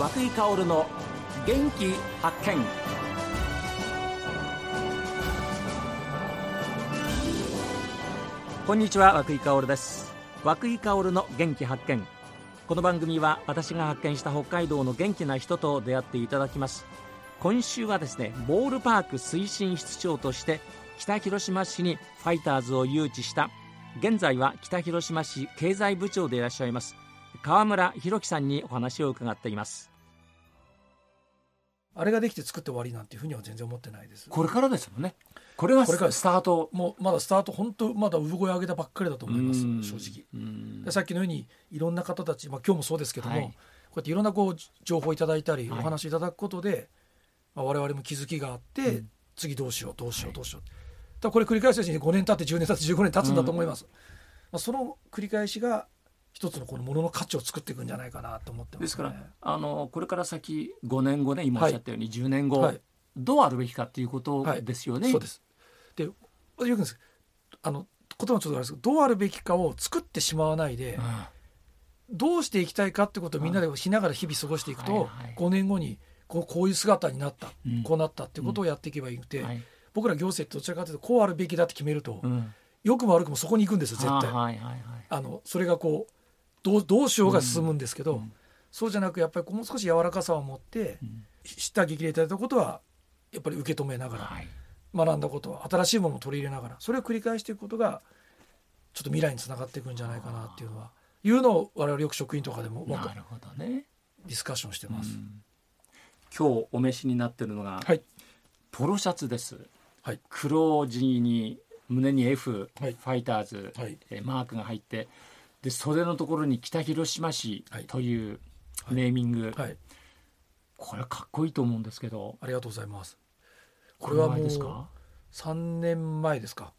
和久井薫の元気発見。こんにちは和久井薫です。和久井薫の元気発見。この番組は私が発見した北海道の元気な人と出会っていただきます。今週はですねボールパーク推進室長として北広島市にファイターズを誘致した。現在は北広島市経済部長でいらっしゃいます。川村弘樹さんにお話を伺っています。あれができて作って終わりなんていうふうには全然思ってないです。これからですもんね。これがこれからスタート。もうまだスタート本当まだ産声上げたばっかりだと思いますうん正直。うんでさっきのようにいろんな方たち、まあ、今日もそうですけども、はい。こうやっていろんなこう情報いただいたり、はい。お話いただくことで、まあ、我々も気づきがあって、うん。次どうしようどうしよはい。うどうしよう、だからこれ繰り返すうちに5年経って10年経って15年経つんだと思います、まあ、その繰り返しが一つのこのものの価値を作っていくんじゃないかなと思ってます、ね、ですからあのこれから先5年後ね今おっしゃったように10年後、はい。どうあるべきかっていうことですよね、そうです。でよく言うんです。あの言葉もちょっとあれですけどどうあるべきかを作ってしまわないで、うん。どうしていきたいかってことをみんなでしながら日々過ごしていくと、はいはい。5年後にこうこういう姿になった、うん。こうなったってことをやっていけばいいくて、はい。僕ら行政ってどちらかというとこうあるべきだって決めると、うん。良くも悪くもそこに行くんですよ絶対、はいはいはい。あのそれがこうどうどうしようが進むんですけど、うん。そうじゃなくやっぱりもう少し柔らかさを持って、うん。知った激励いただいたことはやっぱり受け止めながら、はい。学んだことは新しいものを取り入れながらそれを繰り返していくことがちょっと未来につながっていくんじゃないかなっていうのはいうのを我々よく職員とかでもなるほどね、ディスカッションしてます。うん。今日お召しになってるのが、はい。ポロシャツです、はい。黒地に胸に F、はい。ファイターズ、はい。えーマークが入ってで袖のところに北広島市はい。というはい。ネーミング、はい、これかっこいいと思うんですけど。ありがとうございます。ここれれはもうはですか？3年前ですか。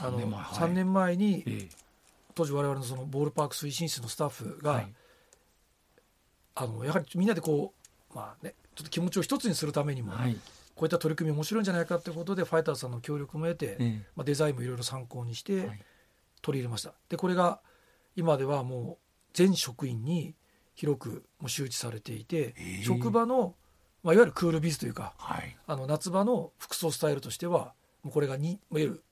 あの3年前はい。3年前にええ。当時我々のそのボールパーク推進室のスタッフが、はい。あのやはりみんなでこうまあねちょっと気持ちを一つにするためにも、はい。こういった取り組み面白いんじゃないかということでファイターズさんの協力も得て、えまあ、デザインもいろいろ参考にしてえはい。取り入れました。でこれが今ではもう全職員に広くもう周知されていて、ええ。職場の、まあ、いわゆるクールビズというかはい。あの夏場の服装スタイルとしてはもうこれがにいわゆる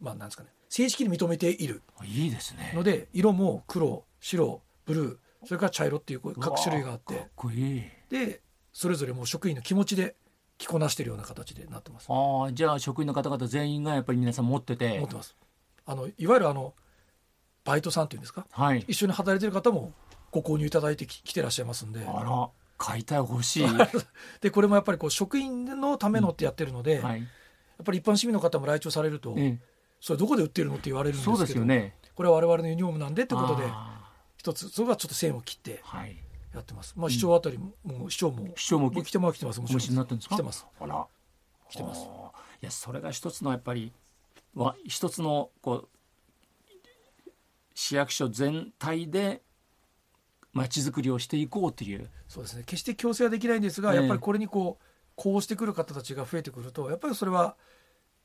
まあなんですかね正式に認めているいいですね。ので色も黒白ブルーそれから茶色っていうこう各種類があってっこいい。でそれぞれもう職員の気持ちで着こなしているような形でなってます。ああじゃあ職員の方々全員がやっぱり皆さん持ってて。持ってます。あのいわゆるあのバイトさんっていうんですか？はい。一緒に働いてる方もご購入いただいてき来てらっしゃいますんで。あら買いたい欲しい。でこれもやっぱりこう職員のためのってやってるので、やっはい、ぱり一般市民の方も来庁されると、えそれどこで売ってるのって言われえるんですけどそうですよね。これは我々のユニフォームなんでってことであ一つそこがちょっと線を切ってーはい。やってます、まあ、市長あたりも,、もう市長も市長も来ても来てます。もちろん来てます。あら。来てます。いやそれが一つのやっぱりは一つのこう市役所全体で街づくりをしていこうという。そうですね。決して強制はできないんですが、ええ。やっぱりこれにこうこうしてくる方たちが増えてくるとやっぱりそれは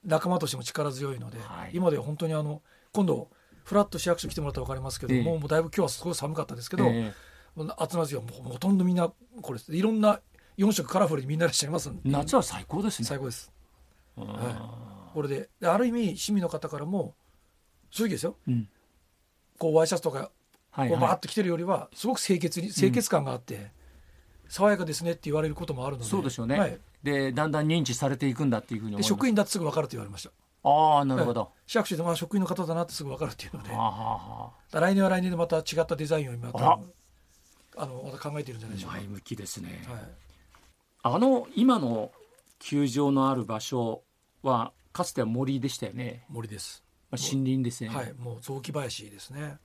仲間としても力強いので、はい。今では本当にあの今度フラット市役所来てもらったら分かりますけども、ええ。もうだいぶ今日はすごい寒かったですけど、えもう集まる時はもうほとんどみんなこれですいろんな4色カラフルにみんないらっしゃいます夏は最高ですね。最高です。うんこれでである意味市民の方からも正直ですよ。うんこうワイシャツとかはいこうバーはッと着てるよりはすごく清潔に清潔感があって、爽やかですねって言われることもあるのいで。そうですよね、はい、でだんだん認知されていくんだっていうふうに職員だってすぐ分かると言われました。ああなるほど、市役所でまあ職員の方だなってすぐ分かるっていうので。来年は来年でまた違ったデザインを今あのまた考えてるんじゃないでしょうか、前向きですね、はい、あの今の球場のある場所はかつては森でしたよね、森ですまあ、森林ですね、はいもう雑木林ですね。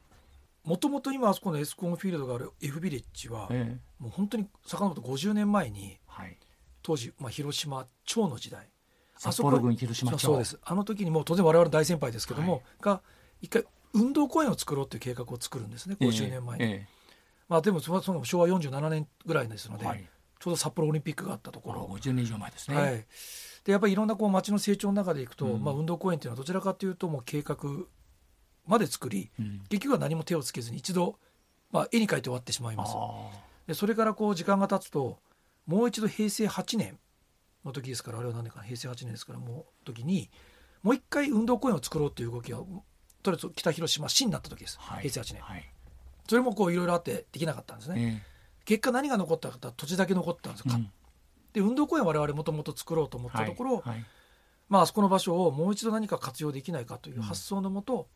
もともと今あそこのエスコンフィールドがある F ビレッジは、ええ。もう本当に遡ると50年前にはい、当時、まあ、広島町の時代。札幌郡広島町。そうです。あの時にもう当然我々大先輩ですけども、はい。が一回運動公園を作ろうという計画を作るんですね50年前に、えまあ、でもその昭和47年ぐらいですので、えはい、ちょうど札幌オリンピックがあったところ、50年以上前ですね、はい、でやっぱりいろんなこう街の成長の中でいくと、うんまあ、運動公園っていうのはどちらかというともう計画まで作りうん。結局は何も手をつけずに一度、まあ、絵に描いて終わってしまいます。あででそれからこう時間が経つともう一度平成8年の時ですからあれは何年かな平成8年ですからもう時にもう一回運動公園を作ろうという動きがとりあえず北広島市になった時です、はい。平成8年。はい。それもこういろいろあってできなかったんですね、え結果何が残ったか土地だけ残ったんですうんで運動公園我々もともと作ろうと思ったところ、はい。はいまああそこの場所をもう一度何か活用できないかという発想のもと、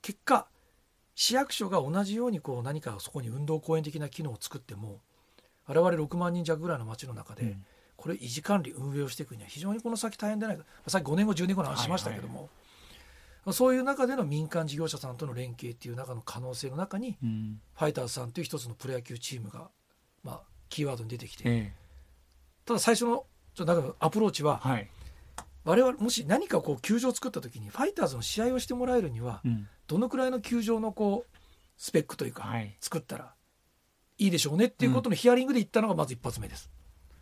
結果市役所が同じようにこう何かそこに運動公園的な機能を作っても我々6万人弱ぐらいの町の中で、うん。これ維持管理運営をしていくには非常にこの先大変ではないか。さっき5年後10年後の話しましたけども、そういう中での民間事業者さんとの連携っていう中の可能性の中にうん。ファイターズさんという一つのプロ野球チームが、まあ、キーワードに出てきてええただ最初のちょっとアプローチははい。我々もし何かこう球場を作った時にファイターズの試合をしてもらえるにはうん。どのくらいの球場のこうスペックというかはい。作ったらいいでしょうねっていうことのヒアリングで言ったのがまず一発目です、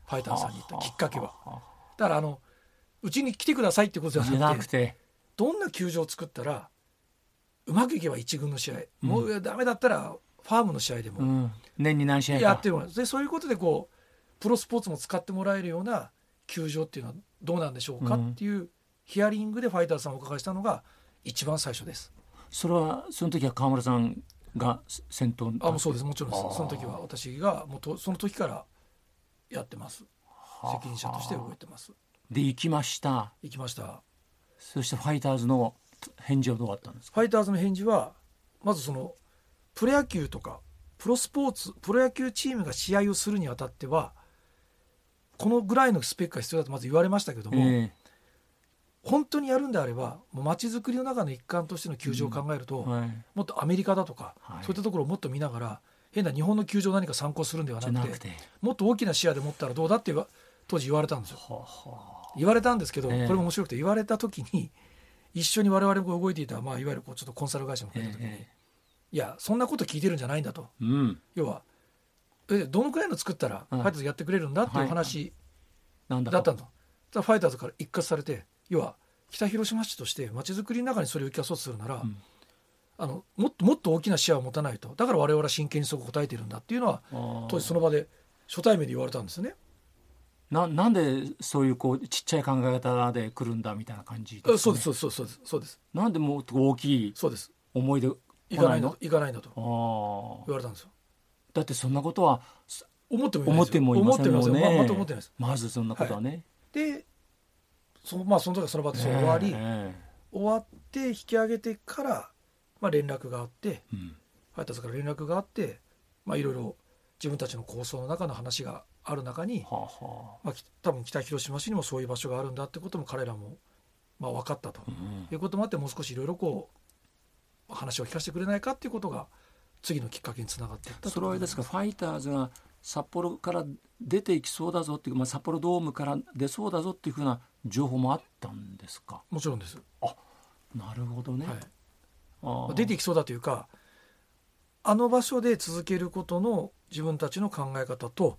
ファイターズさんに言ったきっかけは。あだからあのうちに来てくださいってことでじゃはなくて。どんな球場を作ったらうまくいけば一軍の試合、うん。もうダメだったらファームの試合でもうん。年に何試合か。やってるのでそういうことでこうプロスポーツも使ってもらえるような球場っていうのはどうなんでしょうかうん。っていうヒアリングでファイターズさんをお伺いしたのが一番最初です。それはその時は川村さんが先頭あもうそうです。もちろんです。その時は私がもうとその時からやってます。責任者として動いてます。で行きました。行きました。そしてファイターズの返事はどうだったんですか？ファイターズの返事はまずそのプロ野球とかプロスポーツプロ野球チームが試合をするにあたってはこのぐらいのスペックが必要だとまず言われましたけども、え本当にやるんであればもう街づくりの中の一環としての球場を考えると、えはい。もっとアメリカだとか、はい。そういったところをもっと見ながら変な日本の球場を何か参考するんではなくてもっと大きな視野で持ったらどうだって当時言われたんですよはあ。は言われたんですけど、ええ。これも面白くて言われた時に一緒に我々も動いていた、まあ、いわゆるこうちょっとコンサル会社もあ含めた時に、えいやそんなこと聞いてるんじゃないんだと。えうん。要はえどのくらいの作ったらフうん。ァイターズやってくれるんだっていう話なんだだったんだ、ただファイターズから一括されて要は北広島市として街づくりの中にそれを生かそうとするなら、うん。あのもっともっと大きな視野を持たないとだから我々は真剣にそこ答えてるんだっていうのは当時その場で初対面で言われたんですよね。ななんでそういうこうちっちゃい考え方で来るんだみたいな感じですかね。あそうですそうですそうですそうです。なんでもっと大きいそうです。思いで行かないのの行かないんだと言われたんですよ。だってそんなことは思っても思ってもいません思ってもんねまま。まずそんなことはね、でそのまあその時はその場で終わり、え終わって引き上げてから、まあ、連絡があってえうんファイターズから連絡があってまあいろいろ自分たちの構想の中の話がある中に、はあはまあ、き多分北広島市にもそういう場所があるんだってことも彼らも、まあ、分かったとあ、うんいうこともあってもう少しいろいろこう話を聞かせてくれないかっていうことが次のきっかけにつながっていったそれはですかファイターズが札幌から出ていきそうだぞっていう、まあ、札幌ドームから出そうだぞっていうふうな情報もあったんですか？もちろんです、なるほどね、はい。出ていきそうだというかあの場所で続けることの自分たちの考え方と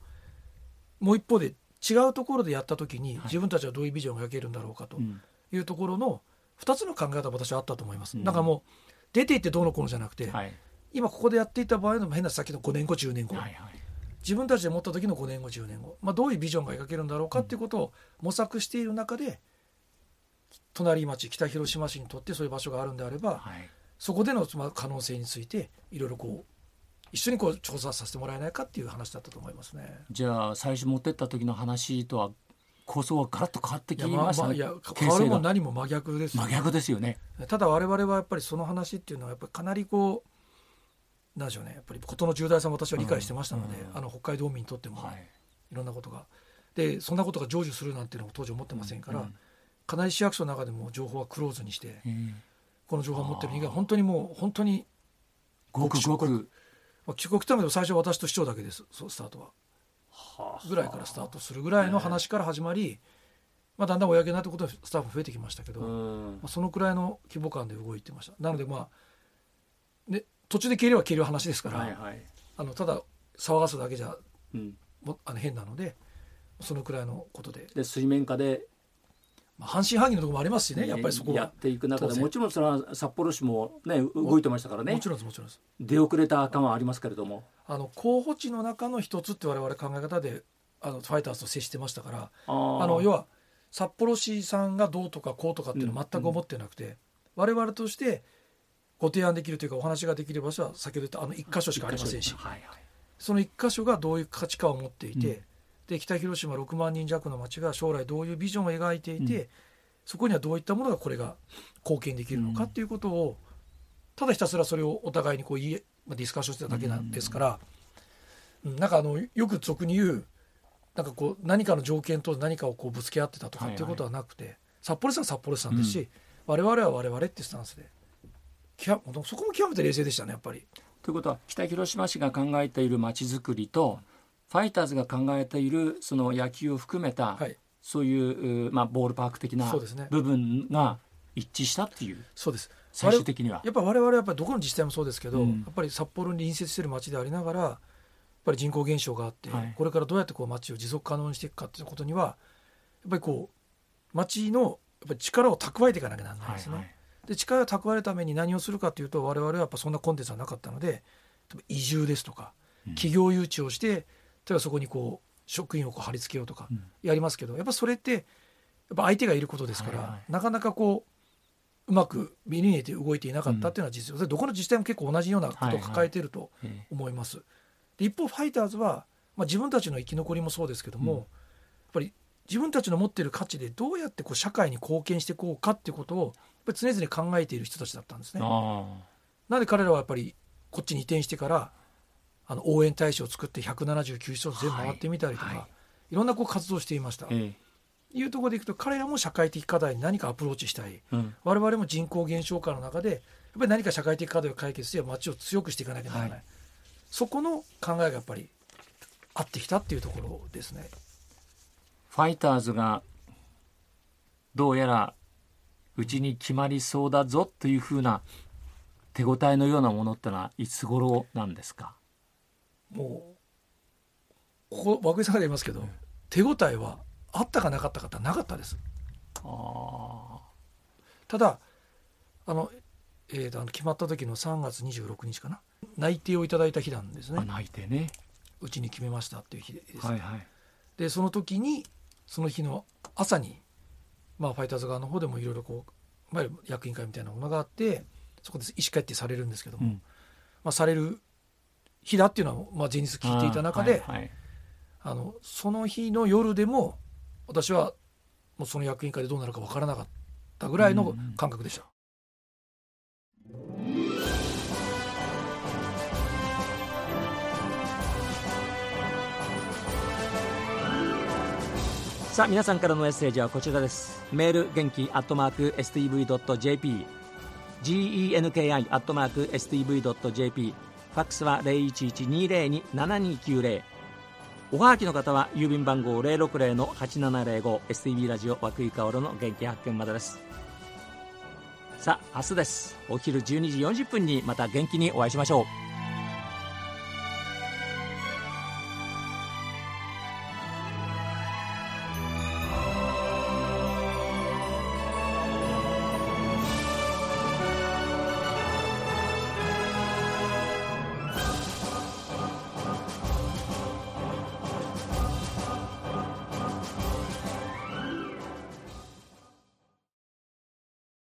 もう一方で違うところでやった時にはい。自分たちはどういうビジョンを描けるんだろうかとうん。いうところの2つの考え方が私はあったと思います。うん。だからもう出ていってどうのこうのじゃなくて、はい今ここでやっていた場合の変な先の5年後10年後、はいはい。自分たちで持った時の5年後10年後、まあ、どういうビジョンが描けるんだろうかっていうことを模索している中で隣町北広島市にとってそういう場所があるんであればはい。そこでのまあ可能性についていろいろこう一緒にこう調査させてもらえないかっていう話だったと思いますね。じゃあ最初持ってった時の話とは構想はガラッと変わってきまあましたね。まあいや形変わるも何も真逆ですよ真逆ですよね。ただ我々はやっぱりその話っていうのはやっぱりかなりこうなんでしょうね。やっぱり事の重大さも私は理解してましたので、うん。あの北海道民にとってもはい。いろんなことが。でそんなことが成就するなんていうのも当時思ってませんから、うん。かなり市役所の中でも情報はクローズにしてええこの情報を持ってる人間は本当にもう本当に、ごくごく。まあ、帰国ためでも最初は私と市長だけですそうスタートは。はあ。ぐらいからスタートするぐらいの話から始まり、まあ、だんだん公になってことでスタッフ増えてきましたけど、まうん。あ、そのくらいの規模感で動いてました。なのでまあ、ね、途中で消えれば消える話ですから、はいはい。あのただ騒がすだけじゃうん。もあの変なのでそのくらいのことで。で水面下でまあ、半信半疑のところもありますしねやっぱりそこは。やっていく中でもちろんそれは札幌市もね動いてましたからね。もちろんですもちろんです。出遅れた感はありますけれども。あの候補地の中の一つって我々考え方であのファイターズと接してましたからあの要は札幌市さんがどうとかこうとかっていうのは全く思ってなくて、我々としてご提案できるというかお話ができる場所は先ほど言ったあの1箇所しかありませんし。はいはい。その1箇所がどういう価値観を持っていて、うん。で北広島6万人弱の町が将来どういうビジョンを描いていて、そこにはどういったものがこれが貢献できるのかっていうことを、ただひたすらそれをお互いにこう言い、まあ、ディスカッションしてただけなんですから、うんなんかあのよく俗に言うなんかこう何かの条件と何かをこうぶつけ合ってたとかっていうことはなくて、札幌市は札幌市さんですし、我々は我々っていうスタンスでそこも極めて冷静でしたねやっぱり。ということは北広島市が考えているまちづくりとファイターズが考えているその野球を含めた、はい。そういう、まあ、ボールパーク的な部分が一致したっていうそうです。最終的には。やっぱ我々はやっぱりどこの自治体もそうですけど、うん。やっぱり札幌に隣接している町でありながらやっぱり人口減少があって、はい。これからどうやってこう町を持続可能にしていくかっていうことにはやっぱりこう町のやっぱり力を蓄えていかなきゃならないですね。はいはいで力を蓄えるために何をするかというと我々はやっぱそんなコンテンツはなかったので移住ですとかうん。企業誘致をして例えばそこにこう職員をこう貼り付けようとかうん。やりますけどやっぱそれってやっぱ相手がいることですから、はいはい。なかなかこううまく見に入れて動いていなかったっていうのは実情、それどこの自治体も結構同じようなことを抱えているとええ。思います。で一方ファイターズは、まあ、自分たちの生き残りもそうですけども、うん。やっぱり自分たちの持っている価値でどうやってこう社会に貢献していこうかっていうことを常々考えている人たちだったんですね。あなので彼らはやっぱりこっちに移転してからあの応援大使を作って179所全部回ってみたりとか、はい。いはいろんなこう活動をしていました。ええ。いうところでいくと彼らも社会的課題に何かアプローチしたい。うん。我々も人口減少化の中でやっぱり何か社会的課題を解決して街を強くしていかなきゃならない、はい。そこの考えがやっぱり合ってきたっていうところですね。ファイターズがどうやらうちに決まりそうだぞというふうな手応えのようなものってのはいつ頃なんですか？もうここ涌井さんが言いますけど、手応えはあったかなかったかってなかったです。あただあの、えーとあの決まった時の3月26日かな？内定をいただいた日なんですね。泣いてね。うちに決めましたっていう日です、はいはい。でその時にその日の朝に、まあ、ファイターズ側の方でもいろいろこう、まあ、役員会みたいなものがあってそこで意思決定されるんですけども、うん。まあ、される日だっていうのは、まあ、前日聞いていた中で、あーはいはい。あのその日の夜でも私はもうその役員会でどうなるか分からなかったぐらいの感覚でした。さあ皆さんからのメッセージはこちらです。メール元気アットマーク STV.jp genki アットマーク STV.jp ファックスは0112027290おはがきの方は郵便番号060-8705 STV ラジオ和久井薫の元気発見までです。さあ明日です。お昼12時40分にまた元気にお会いしましょう。